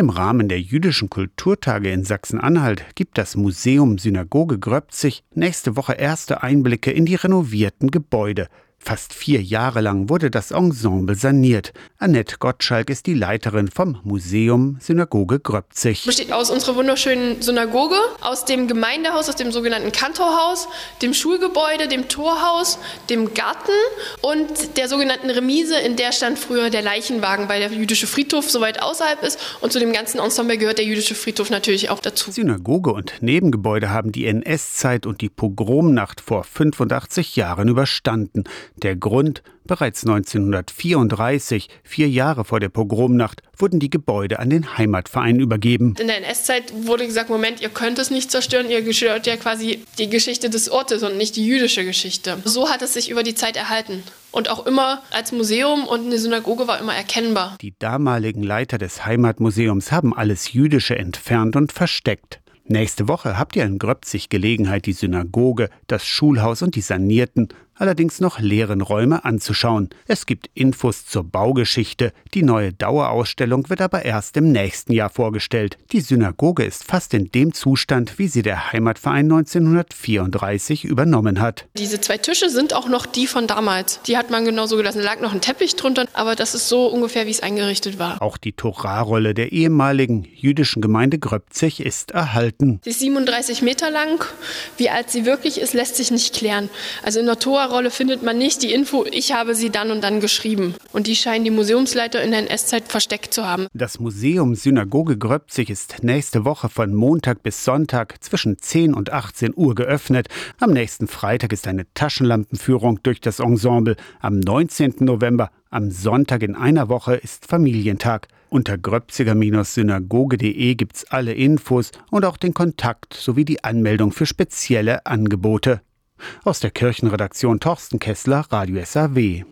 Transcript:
Im Rahmen der jüdischen Kulturtage in Sachsen-Anhalt gibt das Museum Synagoge Gröbzig nächste Woche erste Einblicke in die renovierten Gebäude. Fast vier Jahre lang wurde das Ensemble saniert. Annette Gottschalk ist die Leiterin vom Museum Synagoge Gröbzig. Besteht aus unserer wunderschönen Synagoge, aus dem Gemeindehaus, aus dem sogenannten Kantorhaus, dem Schulgebäude, dem Torhaus, dem Garten und der sogenannten Remise, in der stand früher der Leichenwagen, weil der jüdische Friedhof so weit außerhalb ist. Und zu dem ganzen Ensemble gehört der jüdische Friedhof natürlich auch dazu. Synagoge und Nebengebäude haben die NS-Zeit und die Pogromnacht vor 85 Jahren überstanden. Der Grund, bereits 1934, vier Jahre vor der Pogromnacht, wurden die Gebäude an den Heimatverein übergeben. In der NS-Zeit wurde gesagt, Moment, ihr könnt es nicht zerstören, ihr gestört ja quasi die Geschichte des Ortes und nicht die jüdische Geschichte. So hat es sich über die Zeit erhalten. Und auch immer als Museum und eine Synagoge war immer erkennbar. Die damaligen Leiter des Heimatmuseums haben alles Jüdische entfernt und versteckt. Nächste Woche habt ihr in Gröbzig Gelegenheit, die Synagoge, das Schulhaus und die sanierten, allerdings noch leeren Räume anzuschauen. Es gibt Infos zur Baugeschichte. Die neue Dauerausstellung wird aber erst im nächsten Jahr vorgestellt. Die Synagoge ist fast in dem Zustand, wie sie der Heimatverein 1934 übernommen hat. Diese zwei Tische sind auch noch die von damals. Die hat man genauso gelassen. Da lag noch ein Teppich drunter, aber das ist so ungefähr, wie es eingerichtet war. Auch die Torahrolle der ehemaligen jüdischen Gemeinde Gröbzig ist erhalten. Sie ist 37 Meter lang. Wie alt sie wirklich ist, lässt sich nicht klären. Also in der Tora Rolle findet man nicht die Info, ich habe sie dann und dann geschrieben. Und die scheinen die Museumsleiter in der NS-Zeit versteckt zu haben. Das Museum Synagoge Gröbzig ist nächste Woche von Montag bis Sonntag zwischen 10 und 18 Uhr geöffnet. Am nächsten Freitag ist eine Taschenlampenführung durch das Ensemble. Am 19. November, am Sonntag in einer Woche, ist Familientag. Unter gröbziger-synagoge.de gibt's alle Infos und auch den Kontakt sowie die Anmeldung für spezielle Angebote. Aus der Kirchenredaktion Torsten Kessler, Radio SAW.